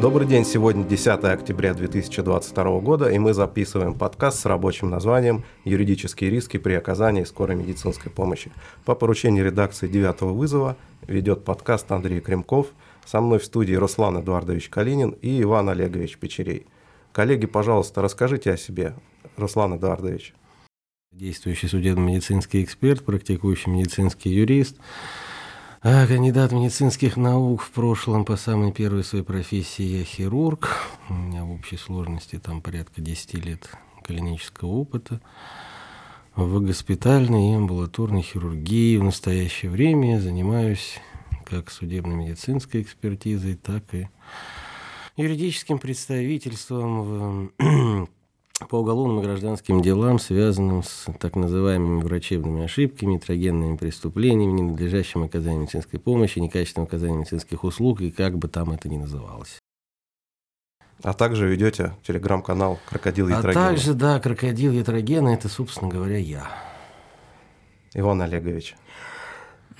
Добрый день, сегодня 10 октября 2022 года, и мы записываем подкаст с рабочим названием «Юридические риски при оказании скорой медицинской помощи». По поручению редакции «Девятого вызова» ведет подкаст Андрей Кремков, со мной в студии Руслан Эдуардович Калинин и Иван Олегович Печерей. Коллеги, пожалуйста, расскажите о себе, Руслан Эдуардович. Действующий судебно-медицинский эксперт, практикующий медицинский юрист – а кандидат медицинских наук в прошлом по самой первой своей профессии я хирург. У меня в общей сложности там порядка 10 лет клинического опыта. В госпитальной и амбулаторной хирургии в настоящее время я занимаюсь как судебно-медицинской экспертизой, так и юридическим представительством в по уголовным и гражданским делам, связанным с так называемыми врачебными ошибками, трагенными преступлениями, ненадлежащим оказанием медицинской помощи, некачественным оказанием медицинских услуг и как бы там это ни называлось. А также ведете телеграм-канал «Крокодил Ятрогена». А также, да, «Крокодил Ятрогена» – это, собственно говоря, я. Иван Олегович.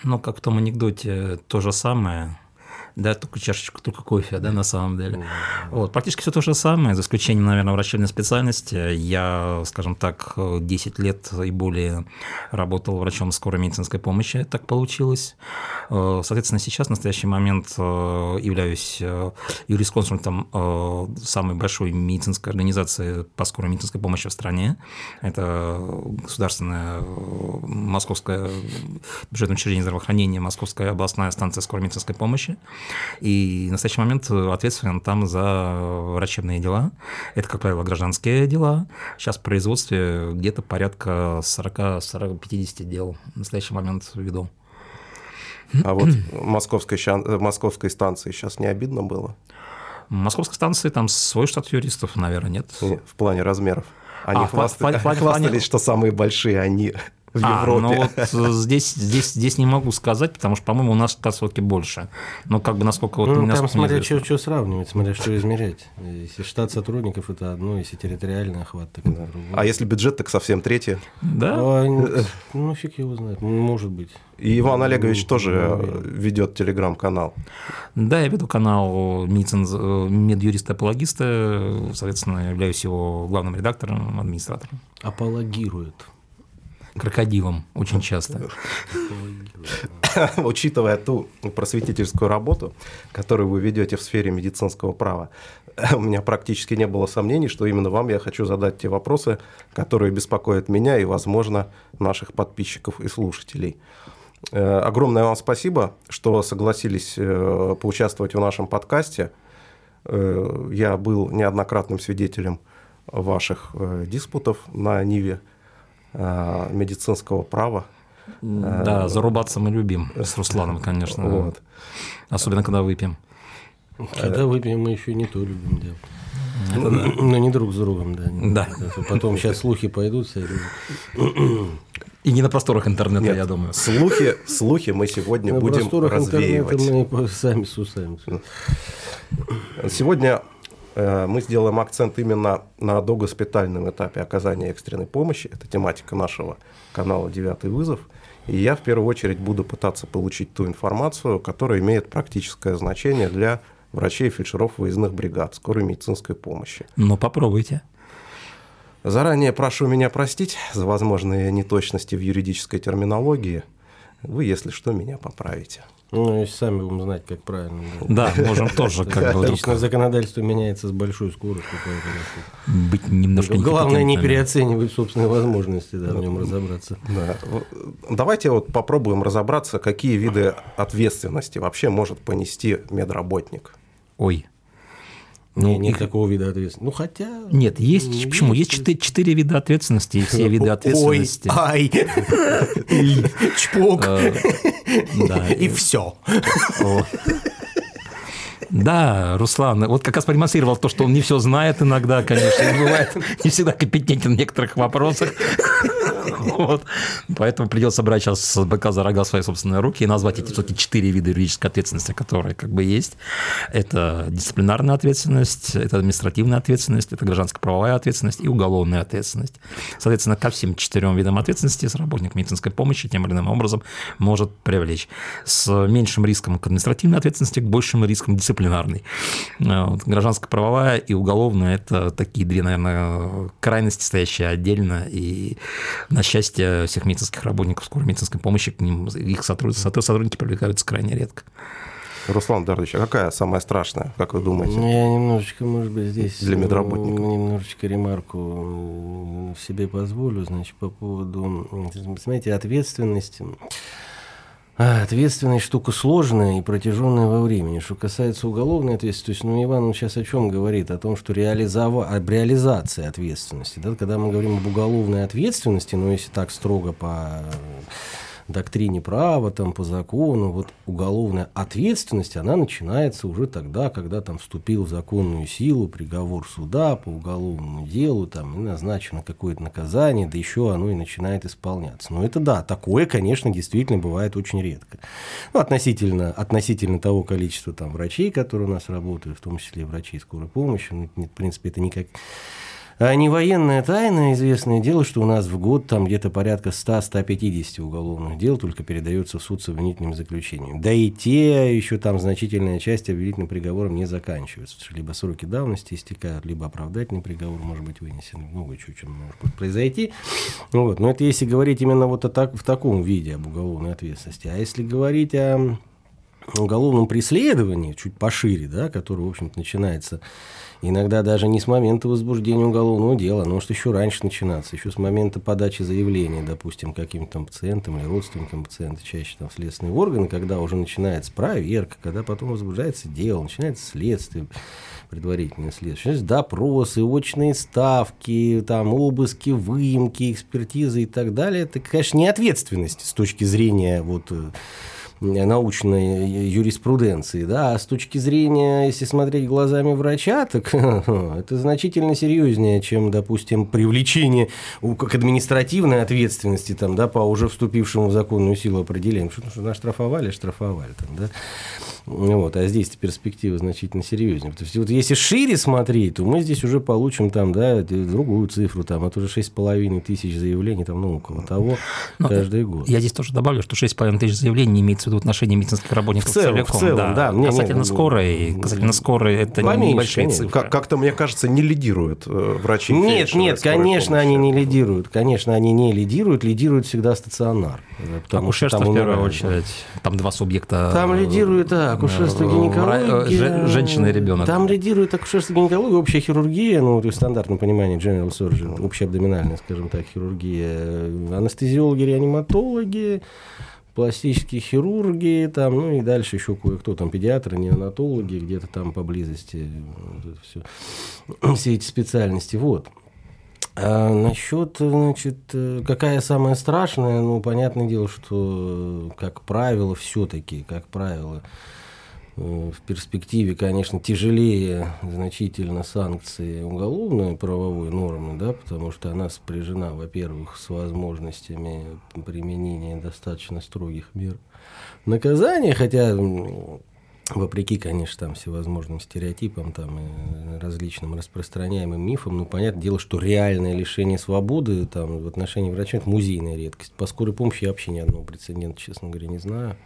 Ну, как в том анекдоте, то же самое – да, только чашечку, только кофе, да, на самом деле. Mm-hmm. Вот, практически все то же самое, за исключением, наверное, врачебной специальности. Я, скажем так, 10 лет и более работал врачом скорой медицинской помощи, так получилось. Э, соответственно, сейчас, в настоящий момент, э, являюсь э, юрисконсультом самой большой медицинской организации по скорой медицинской помощи в стране. Это государственная московская бюджетное учреждение здравоохранения, Московская областная станция скорой медицинской помощи. И в настоящий момент ответственен там за врачебные дела. Это, как правило, гражданские дела. Сейчас в производстве где-то порядка 40-50 дел в настоящий момент веду. А вот московской, московской станции сейчас не обидно было? Московской станции там свой штат юристов, наверное, нет. В плане размеров. Они а, хвастали, в, в, в, хвастались, что самые большие они в а, Европе. Ну вот э, здесь, здесь, здесь не могу сказать, потому что, по-моему, у нас штат больше. Но как бы насколько вот ну, там смотря что, что сравнивать, смотря что измерять. Если штат сотрудников это одно, если территориальный охват, так это другое. А если бюджет, так совсем третье. Да? А, ну, фиг его знает, может быть. И Иван Олегович ну, тоже ну, ведет телеграм-канал. Да, я веду канал медицин, медюриста-апологиста, соответственно, являюсь его главным редактором, администратором. Апологирует крокодилом очень часто. Учитывая ту просветительскую работу, которую вы ведете в сфере медицинского права, у меня практически не было сомнений, что именно вам я хочу задать те вопросы, которые беспокоят меня и, возможно, наших подписчиков и слушателей. Э, огромное вам спасибо, что согласились э, поучаствовать в нашем подкасте. Э, я был неоднократным свидетелем ваших диспутов на Ниве медицинского права. Да, э, зарубаться мы любим с Русланом, конечно. Вот. Особенно, когда выпьем. Когда выпьем, мы еще не то любим делать. Это да. Но не друг с другом, да. Да. Потом сейчас слухи пойдут. И не на просторах интернета, Нет, я думаю. Слухи, слухи мы сегодня на будем развеивать. Мы сами с усами. Сегодня Э, мы сделаем акцент именно на догоспитальном этапе оказания экстренной помощи. Это тематика нашего канала «Девятый вызов». И я в первую очередь буду пытаться получить ту информацию, которая имеет практическое значение для врачей и фельдшеров выездных бригад скорой медицинской помощи. Ну, попробуйте. Заранее прошу меня простить за возможные неточности в юридической терминологии. Вы, если что, меня поправите. Ну, если сами будем знать, как правильно. Да, можем тоже как бы. Лично законодательство меняется с большой скоростью. Быть немножко Главное не переоценивать собственные возможности, да, в нем разобраться. Да. Давайте вот попробуем разобраться, какие виды ответственности вообще может понести медработник. Ой, ну, нет их... такого вида ответственности. Ну, хотя... Нет, есть... есть почему? Есть четыре, четыре вида ответственности, и все виды ответственности. Ой, ай, чпок, э, и все. Да, Руслан, вот как раз продемонстрировал то, что он не все знает иногда, конечно, бывает не всегда компетентен в некоторых вопросах. Вот. Поэтому придется брать сейчас БК за рога свои собственные руки и назвать эти все-таки четыре вида юридической ответственности, которые как бы есть. Это дисциплинарная ответственность, это административная ответственность, это гражданско-правовая ответственность и уголовная ответственность. Соответственно, ко всем четырем видам ответственности работник медицинской помощи тем или иным образом может привлечь. С меньшим риском к административной ответственности, к большим рискам дисциплинарной. Вот. Гражданско-правовая и уголовная – это такие две, наверное, крайности, стоящие отдельно. И на счастье всех медицинских работников скорой медицинской помощи к ним их сотрудники привлекаются крайне редко. Руслан Дардович, а какая самая страшная, как вы думаете? Я немножечко, может быть, здесь... Для медработников. Немножечко ремарку себе позволю, значит, по поводу, знаете, ответственности. А, ответственность штука сложная и протяженная во времени. Что касается уголовной ответственности, ну, Иван он сейчас о чем говорит? О том, что реализова... об реализации ответственности. Да? Когда мы говорим об уголовной ответственности, ну, если так строго по доктрине права, там, по закону, вот уголовная ответственность, она начинается уже тогда, когда там вступил в законную силу приговор суда по уголовному делу, там, и назначено какое-то наказание, да еще оно и начинает исполняться. Но это да, такое, конечно, действительно бывает очень редко. Ну, относительно, относительно того количества там врачей, которые у нас работают, в том числе врачей скорой помощи, ну, в принципе, это никак а не военная тайна, известное дело, что у нас в год там где-то порядка 100-150 уголовных дел только передается в суд с обвинительным заключением. Да и те еще там значительная часть обвинительным приговором не заканчивается. Либо сроки давности истекают, либо оправдательный приговор может быть вынесен. Много чего чем может произойти. Вот. Но это если говорить именно вот о так, в таком виде об уголовной ответственности. А если говорить о уголовном преследовании, чуть пошире, да, которое, в общем-то, начинается Иногда даже не с момента возбуждения уголовного дела, но может еще раньше начинаться, еще с момента подачи заявления, допустим, каким-то там пациентам или родственникам пациента, чаще там следственные органы, когда уже начинается проверка, когда потом возбуждается дело, начинается следствие, предварительное следствие, допросы, очные ставки, там, обыски, выемки, экспертизы и так далее. Это, конечно, не ответственность с точки зрения вот э, научной юриспруденции, да, а с точки зрения, если смотреть глазами врача, так это значительно серьезнее, чем, допустим, привлечение к административной ответственности там, да, по уже вступившему в законную силу определению. Что, что наштрафовали, штрафовали там, да. Вот, а здесь перспектива значительно серьезнее. То есть, вот если шире смотреть, то мы здесь уже получим там, да, другую цифру, там, это уже 6,5 тысяч заявлений, там, ну, около того, Но каждый год. Я здесь тоже добавлю, что 6,5 тысяч заявлений не имеется в виду отношение медицинских работников в целом, целиком. В целом, да. да. Не, касательно не, скорой, касательно скорой, это поменьше, небольшие цифры. Как- как-то, мне кажется, не лидируют э, врачи. Нет, нет, конечно, помощи. они не лидируют. Конечно, они не лидируют, лидирует всегда стационар. Акушерство в первую очередь. Там два субъекта. Там лидирует, да, акушерство, гинекология. Женщина и ребенок. Там лидирует акушерство, гинекология, общая хирургия, ну, в стандартном понимании general surgery, общеабдоминальная, скажем так, хирургия, анестезиологи, реаниматологи, пластические хирурги, там, ну и дальше еще кое-кто, там педиатры, неонатологи, где-то там поблизости, вот все, все эти специальности. Вот. А насчет, значит, какая самая страшная, ну, понятное дело, что, как правило, все-таки, как правило, в перспективе, конечно, тяжелее значительно санкции уголовной правовой нормы, да, потому что она сопряжена, во-первых, с возможностями применения достаточно строгих мер наказания, хотя вопреки, конечно, там всевозможным стереотипам там, и различным распространяемым мифам, ну, понятное дело, что реальное лишение свободы там, в отношении врача – это музейная редкость. По скорой помощи я вообще ни одного прецедента, честно говоря, не знаю.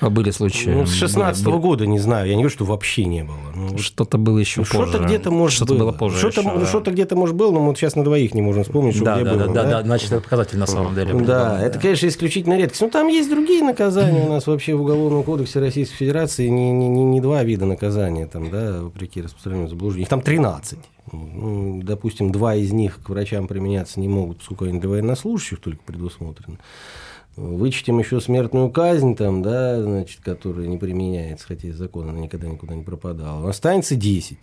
А были случаи? Ну, с 16 -го года не знаю, я не говорю, что вообще не было. Ну, что-то было еще ну, позже. Что-то где-то, может, что-то было. было позже Что-то, еще, да. что-то где-то, может, было, но мы сейчас на двоих не можем вспомнить, что да, где да, было. Да, да, да, значит, это показатель на самом деле. Да, это, конечно, исключительно редкость. Но там есть другие наказания у нас вообще в Уголовном кодексе Российской Федерации, не, не, не, не два вида наказания, там, да, вопреки распространению заблуждений. Их там 13. Ну, допустим, два из них к врачам применяться не могут, поскольку они для военнослужащих только предусмотрены. Вычтем еще смертную казнь, там, да, значит, которая не применяется, хотя из закона она никогда никуда не пропадала. Останется 10.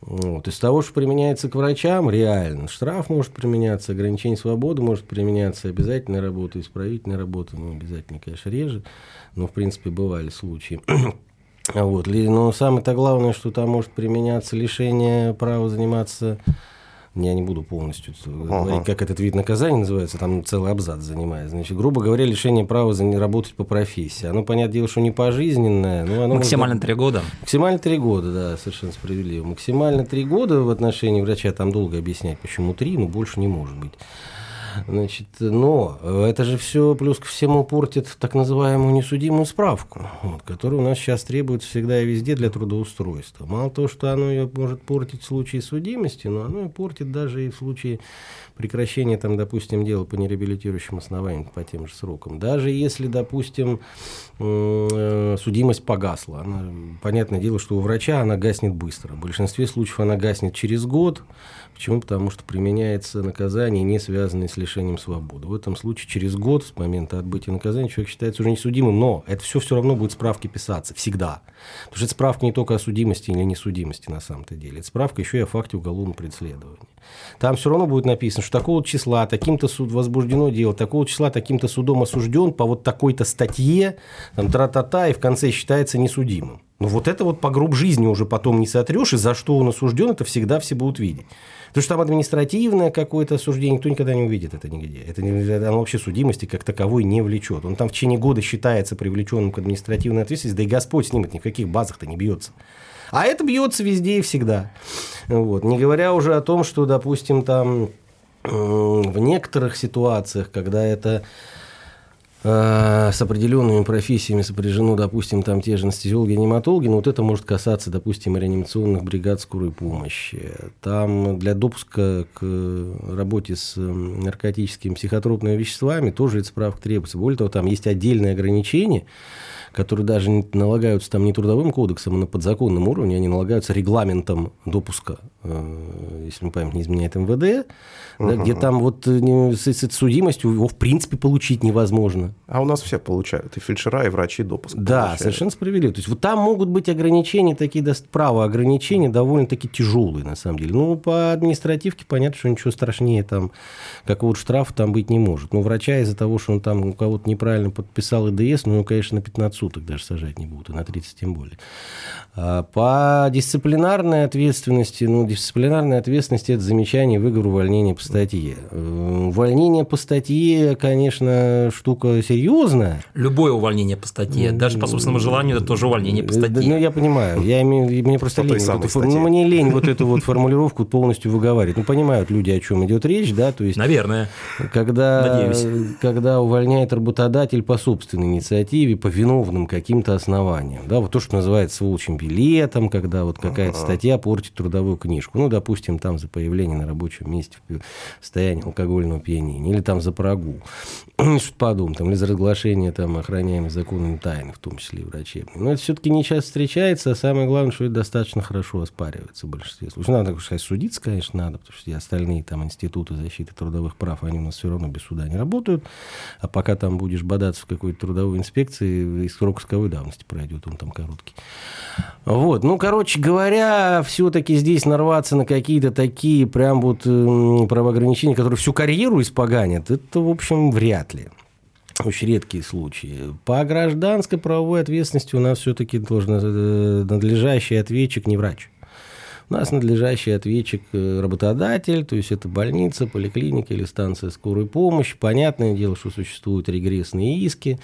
Вот. Из того, что применяется к врачам, реально. Штраф может применяться, ограничение свободы может применяться, обязательная работа, исправительная работа, ну, обязательно, конечно, реже, но, в принципе, бывали случаи. Вот. Но самое-то главное, что там может применяться лишение права заниматься Я не буду полностью говорить, как этот вид наказания называется, там целый абзац занимает. Значит, грубо говоря, лишение права за не работать по профессии. Оно, понятное дело, что не пожизненное. Но оно Максимально три года? Максимально три года, да, совершенно справедливо. Максимально три года в отношении врача, там долго объяснять, почему три, но больше не может быть. Значит, но это же все плюс ко всему портит так называемую несудимую справку, вот, которая у нас сейчас требуется всегда и везде для трудоустройства. Мало того, что оно ее может портить в случае судимости, но оно и портит даже и в случае прекращения, там, допустим, дела по нереабилитирующим основаниям по тем же срокам. Даже если, допустим, э, судимость погасла, она, понятное дело, что у врача она гаснет быстро. В большинстве случаев она гаснет через год, Почему? Потому что применяется наказание, не связанное с лишением свободы. В этом случае через год с момента отбытия наказания человек считается уже несудимым, но это все все равно будет справки писаться, всегда. Потому что это справка не только о судимости или несудимости на самом-то деле, это справка еще и о факте уголовного преследования. Там все равно будет написано, что такого числа таким-то суд возбуждено дело, такого числа таким-то судом осужден по вот такой-то статье, там тра-та-та, и в конце считается несудимым. Но вот это вот по гроб жизни уже потом не сотрешь, и за что он осужден, это всегда все будут видеть. Потому что там административное какое-то осуждение, никто никогда не увидит это нигде. Это, оно вообще судимости как таковой не влечет. Он там в течение года считается привлеченным к административной ответственности, да и Господь с ним ни в каких базах-то не бьется. А это бьется везде и всегда. Вот. Не говоря уже о том, что, допустим, там в некоторых ситуациях, когда это Э, с определенными профессиями сопряжено, допустим, там те же анестезиологи, аниматологи, но вот это может касаться, допустим, реанимационных бригад скорой помощи. Там для допуска к работе с наркотическими психотропными веществами тоже эта справка требуется. Более того, там есть отдельные ограничения, которые даже налагаются там не трудовым кодексом, а на подзаконном уровне, они налагаются регламентом допуска, э, если мы память не изменяет МВД, угу. да, где там вот э, с, с судимостью его в принципе получить невозможно. А у нас все получают, и фельдшера, и врачи допуск Да, получают. совершенно справедливо. То есть вот там могут быть ограничения, такие право ограничения довольно-таки тяжелые, на самом деле. Ну, по административке понятно, что ничего страшнее там какого-то штрафа там быть не может. Но врача из-за того, что он там у кого-то неправильно подписал ИДС, ну, конечно, на 15 суток даже сажать не будут, и на 30 тем более. А по дисциплинарной ответственности, ну, дисциплинарная ответственность – это замечание, выговор, увольнение по статье. Э, увольнение по статье, конечно, штука серьезная. Любое увольнение по статье, даже по собственному желанию, это тоже увольнение по статье. Ну, я понимаю, я имею, мне просто лень, вот эту, ну, мне лень вот эту вот формулировку полностью выговаривать. Ну, понимают люди, о чем идет речь, да, то есть... Наверное. Когда, Надеюсь. когда увольняет работодатель по собственной инициативе, по виновным каким-то основаниям, да, вот то, что называется волчьим билетом, когда вот какая-то статья портит трудовую книжку, ну, допустим, там за появление на рабочем месте в состоянии алкогольного опьянения, или там за прогул, что-то подобное, там, или за разглашение там охраняемой законами тайны, в том числе и врачебной. Но это все-таки не часто встречается, а самое главное, что это достаточно хорошо оспаривается в большинстве случаев. Надо, так сказать, судиться, конечно, надо, потому что остальные там институты защиты трудовых прав, они у нас все равно без суда не работают, а пока там будешь бодаться в какой-то трудовой инспекции, и срок исковой давности пройдет, он там короткий. Вот, ну, короче говоря, все-таки здесь нарваться на какие-то такие прям вот правоограничения, которые всю карьеру испоганят, это, в общем, вряд ли. Очень редкие случаи. По гражданской правовой ответственности у нас все-таки должен э, надлежащий ответчик не врач. У нас надлежащий ответчик э, работодатель, то есть это больница, поликлиника или станция скорой помощи. Понятное дело, что существуют регрессные иски.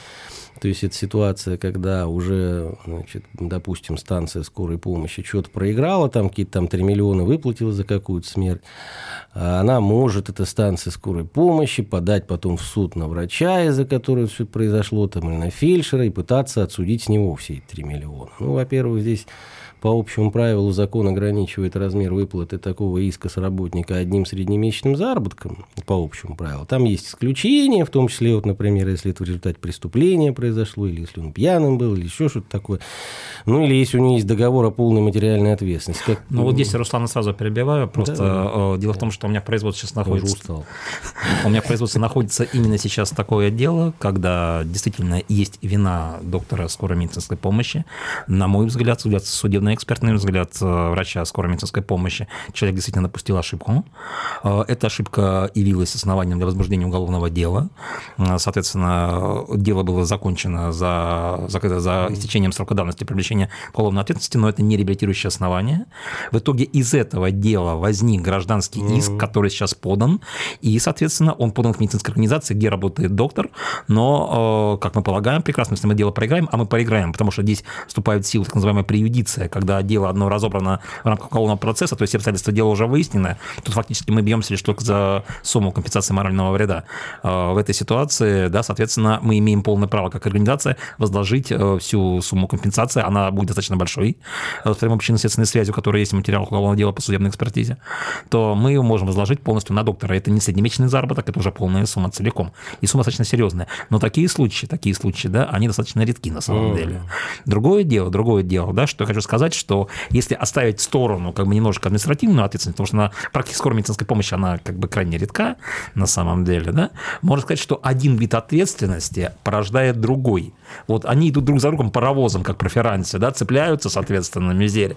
То есть это ситуация, когда уже, значит, допустим, станция скорой помощи что-то проиграла, там какие-то там 3 миллиона выплатила за какую-то смерть. А она может, эта станция скорой помощи, подать потом в суд на врача, из-за которого все произошло, там, или на фельдшера, и пытаться отсудить с него все эти 3 миллиона. Ну, во-первых, здесь по общему правилу закон ограничивает размер выплаты такого иска с работника одним среднемесячным заработком, по общему правилу. Там есть исключения, в том числе, вот, например, если это в результате преступления произошло, или если он пьяным был, или еще что-то такое. Ну, или если у него есть договор о полной материальной ответственности. Как... Ну, вот здесь Руслана сразу перебиваю. Просто да, э, дело да. в том, что у меня производство сейчас находится... устал. У меня производство находится именно сейчас такое дело, когда действительно есть вина доктора скорой медицинской помощи. На мой взгляд, судебной экспертный взгляд э, врача скорой скорой медицинской помощи человек действительно допустил ошибку. Э, эта ошибка явилась основанием для возбуждения уголовного дела. Э, соответственно, дело было закончено за, за, за истечением срока давности привлечения к уголовной ответственности, но это не реабилитирующее основание. В итоге из этого дела возник гражданский иск, который сейчас подан, и, соответственно, он подан к медицинской организации, где работает доктор, но, как мы полагаем, прекрасно, если мы дело проиграем, а мы проиграем, потому что здесь вступает в силу так называемая преюдиция, когда дело одно разобрано в рамках уголовного процесса, то есть обстоятельства дела уже выяснены, тут фактически мы бьемся лишь только за сумму компенсации морального вреда. А, в этой ситуации, да, соответственно, мы имеем полное право как организация возложить э, всю сумму компенсации, она будет достаточно большой, э, с прямой причинно-следственной связью, которая есть в материалах уголовного дела по судебной экспертизе, то мы ее можем возложить полностью на доктора. Это не среднемесячный заработок, это уже полная сумма целиком. И сумма достаточно серьезная. Но такие случаи, такие случаи, да, они достаточно редки на самом деле. Другое дело, другое дело, да, что я хочу сказать, что если оставить в сторону как бы немножко административную ответственность, потому что на практике скорой медицинской помощи она как бы крайне редка на самом деле, да, можно сказать, что один вид ответственности порождает другой. Вот они идут друг за другом паровозом, как проферанцы, да, цепляются, соответственно, мизере.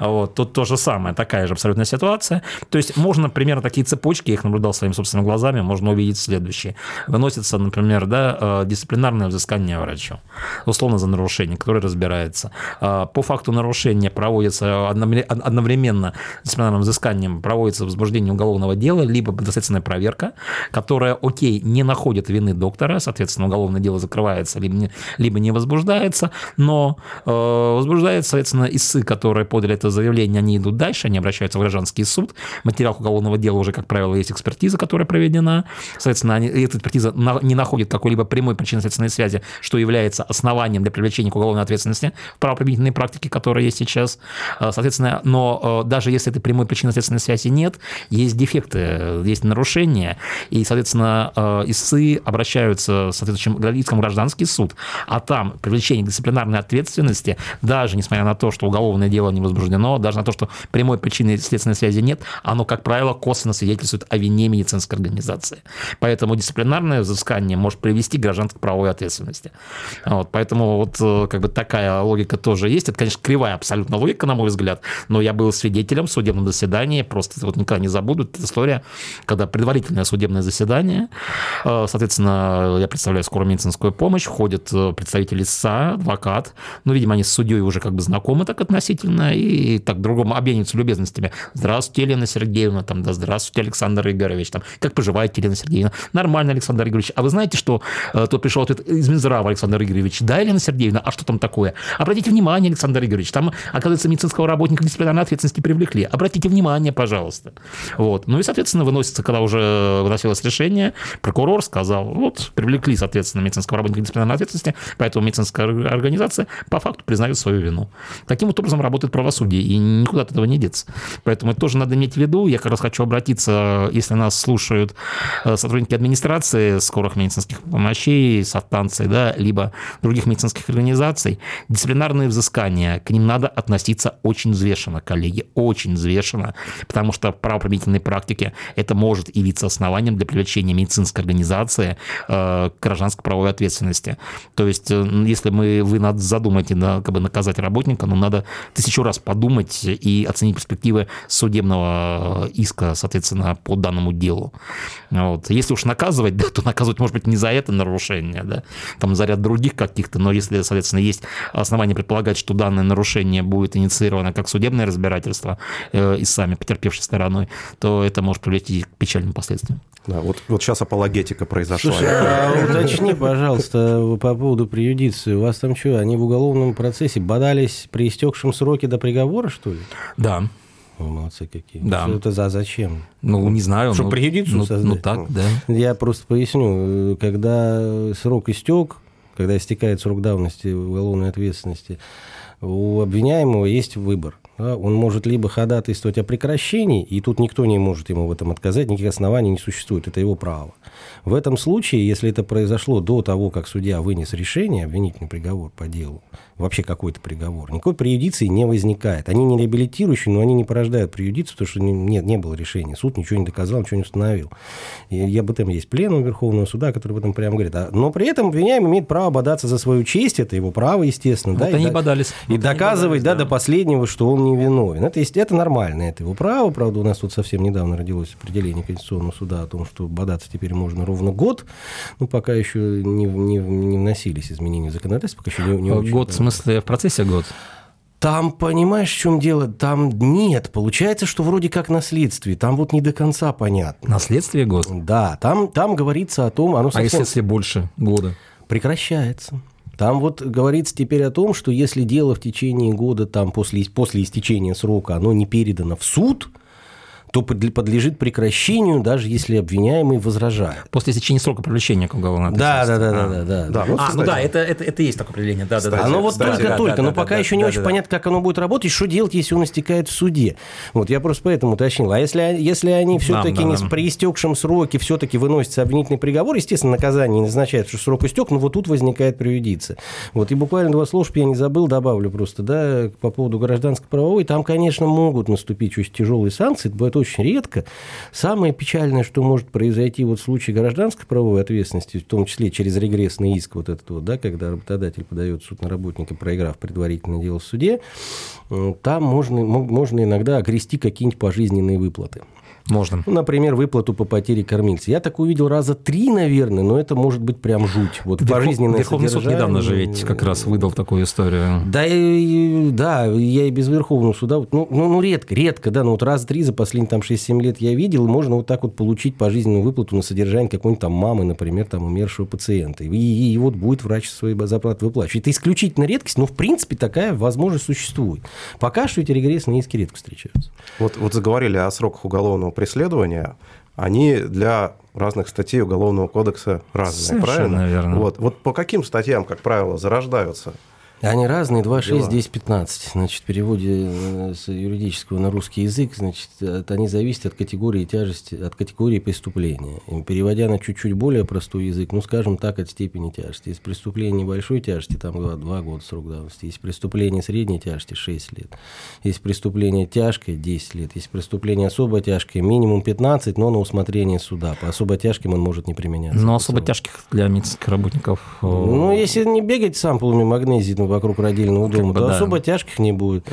Вот, тут то же самое, такая же абсолютная ситуация. То есть можно примерно такие цепочки, я их наблюдал своими собственными глазами, можно увидеть следующее. Выносится, например, да, э, дисциплинарное взыскание врачу, условно за нарушение, которое разбирается. А, по факту нарушения проводится одновременно с дисциплинарным взысканием проводится возбуждение уголовного дела, либо доследственная проверка, которая, окей, не находит вины доктора, соответственно, уголовное дело закрывается, либо не, либо не возбуждается, но э, возбуждается, соответственно, истцы, которые подали это заявление, они идут дальше, они обращаются в гражданский суд, материал уголовного дела уже, как правило, есть экспертиза, которая проведена, соответственно, они, эта экспертиза не находит какой-либо прямой причинно-следственной связи, что является основанием для привлечения к уголовной ответственности в правоприменительной практике, которая есть сейчас, э, соответственно, но э, даже если этой прямой причинно-следственной связи нет, есть дефекты, есть нарушения, и, соответственно, э, истцы обращаются в соответствующем лицам гражданский суд, а там привлечение дисциплинарной ответственности, даже несмотря на то, что уголовное дело не возбуждено, даже на то, что прямой причины следственной связи нет, оно, как правило, косвенно свидетельствует о вине медицинской организации. Поэтому дисциплинарное взыскание может привести к гражданской правовой ответственности. Вот, поэтому вот э, как бы такая логика тоже есть. Это, конечно, кривая абсолютно логика, на мой взгляд, но я был свидетелем судебного заседания, просто вот никогда не забуду, эта история, когда предварительное судебное заседание, э, соответственно, я представляю скорую медицинскую помощь, входят э, представители СА, адвокат, ну, видимо, они с судьей уже как бы знакомы так относительно, и так другому обмениваются любезностями. Здравствуйте, Елена Сергеевна, там, да, здравствуйте, Александр Игоревич, там, как поживаете, Елена Сергеевна? Нормально, Александр Игоревич. А вы знаете, что э, тут пришел ответ из Минздрава, Александр Игоревич? Да, Елена Сергеевна, а что там такое? Обратите внимание, Александр Игоревич, там, оказывается, медицинского работника дисциплинарной ответственности привлекли. Обратите внимание, пожалуйста. Вот. Ну и, соответственно, выносится, когда уже выносилось решение, прокурор сказал, вот, привлекли, соответственно, медицинского работника дисциплинарной ответственности, поэтому медицинская организация по факту признает свою вину. Таким вот образом работает правосудие, и никуда от этого не деться. Поэтому это тоже надо иметь в виду. Я как раз хочу обратиться, если нас слушают э, сотрудники администрации скорых медицинских помощей, станций, да, либо других медицинских организаций, дисциплинарные взыскания, к ним надо относиться очень взвешенно, коллеги, очень взвешенно, потому что в правоприменительной практике это может явиться основанием для привлечения медицинской организации э, к гражданской правовой ответственности. То есть, э, если мы, вы надо задумаете на, как бы наказать работника, но надо тысячу раз подумать и оценить перспективы судебного иска, соответственно, по данному делу. Вот. Если уж наказывать, да, то наказывать, может быть, не за это нарушение, да, там за ряд других каких-то, но если, соответственно, есть основания предполагать, что данное нарушение будет инициировано как судебное разбирательство э, и сами потерпевшей стороной, то это может привести к печальным последствиям. Да, вот, вот сейчас апологетика произошла. Слушай, а уточни, пожалуйста, по поводу преюдиции. У вас там что, они в уголовном процессе бодались при истекшем сроке до приговора, что ли? Да. Вы молодцы какие. Да. Что это за зачем? Ну, не знаю. Чтобы ну, преюдицию ну, создать? Ну, так, да. Я просто поясню. Когда срок истек, когда истекает срок давности уголовной ответственности, у обвиняемого есть выбор. Да, он может либо ходатайствовать о прекращении, и тут никто не может ему в этом отказать, никаких оснований не существует, это его право. В этом случае, если это произошло до того, как судья вынес решение, обвинительный приговор по делу, вообще какой-то приговор, никакой преюдиции не возникает. Они не реабилитирующие, но они не порождают преюдицию, потому что нет, не было решения. Суд ничего не доказал, ничего не установил. И об этом есть пленум Верховного суда, который об этом прямо говорит. А, но при этом обвиняемый имеет право бодаться за свою честь, это его право, естественно. Вот да, они и, бодались. И вот доказывать бодались, да, да. до последнего, что он он не виновен. Это, есть, это нормально, это его право. Правда, у нас тут совсем недавно родилось определение Конституционного суда о том, что бодаться теперь можно ровно год. Ну, пока еще не, не, не вносились изменения в законодательство, пока еще не, не очень, Год, да. в смысле, в процессе год? Там, понимаешь, в чем дело? Там нет. Получается, что вроде как наследствие. Там вот не до конца понятно. Наследствие год? Да, там, там говорится о том... Оно А если, если больше года? прекращается. Там вот говорится теперь о том, что если дело в течение года, там после, после истечения срока, оно не передано в суд, то подле- подлежит прекращению, даже если обвиняемый возражает. После истечения срока привлечения к уголовной Да, да, ответственности. да, А. да, да, да. Да, вот, А, ну да, это, это, это есть такое определение, да, да, да. Оно вот только-только, да, но да, пока да, еще не да, очень да. понятно, как оно будет работать, и что делать, если он истекает в суде. Вот я просто поэтому уточнил. А если, если они все-таки да, не да. при истекшем сроке все-таки выносится обвинительный приговор, естественно, наказание не назначается, что срок истек, но вот тут возникает преюдиция. Вот и буквально два слова, чтобы я не забыл, добавлю просто, да, по поводу гражданско-правовой. Там, конечно, могут наступить очень тяжелые санкции, это бывает очень редко. Самое печальное, что может произойти вот в случае гражданской правовой ответственности, в том числе через регрессный иск вот этот вот, да, когда работодатель подает суд на работника, проиграв предварительное дело в суде, там можно, мо- можно иногда огрести какие-нибудь пожизненные выплаты. Можно. Например, выплату по потере кормильца. Я так увидел раза три, наверное, но это может быть прям жуть. Вот пожизненное Верховный суд недавно же ведь как раз выдал такую историю. Да, и- да, я и без Верховного суда, вот, ну, ну, ну, редко, редко, да, ну вот раз три за последние там 6-7 лет я видел, можно вот так вот получить пожизненную выплату на содержание какой-нибудь там мамы, например, там умершего пациента. И, и вот будет врач свои зарплаты выплачивать. Это исключительно редкость, но в принципе такая возможность существует. Пока что эти регрессные иски редко встречаются. Вот, вот заговорили о сроках уголовного преследования. Они для разных статей Уголовного кодекса разные, Совершенно правильно? верно. Вот, вот по каким статьям, как правило, зарождаются? Они разные, 2, 6, Дела. 10, 15. Значит, в переводе э, с юридического на русский язык, значит, от- они зависят от категории тяжести, от категории преступления. И переводя на чуть-чуть более простой язык, ну, скажем так, от степени тяжести. Если преступление небольшой тяжести, там 2, года срок давности. Если преступление средней тяжести, 6 лет. Если преступление тяжкое, 10 лет. Если преступление особо тяжкое, минимум 15, но на усмотрение суда. По особо тяжким он может не применяться. Но особо тяжких для медицинских работников... э, Ну, если не бегать с ампулами магнезии ну, вокруг родильного дома, бы то да. особо тяжких не будет.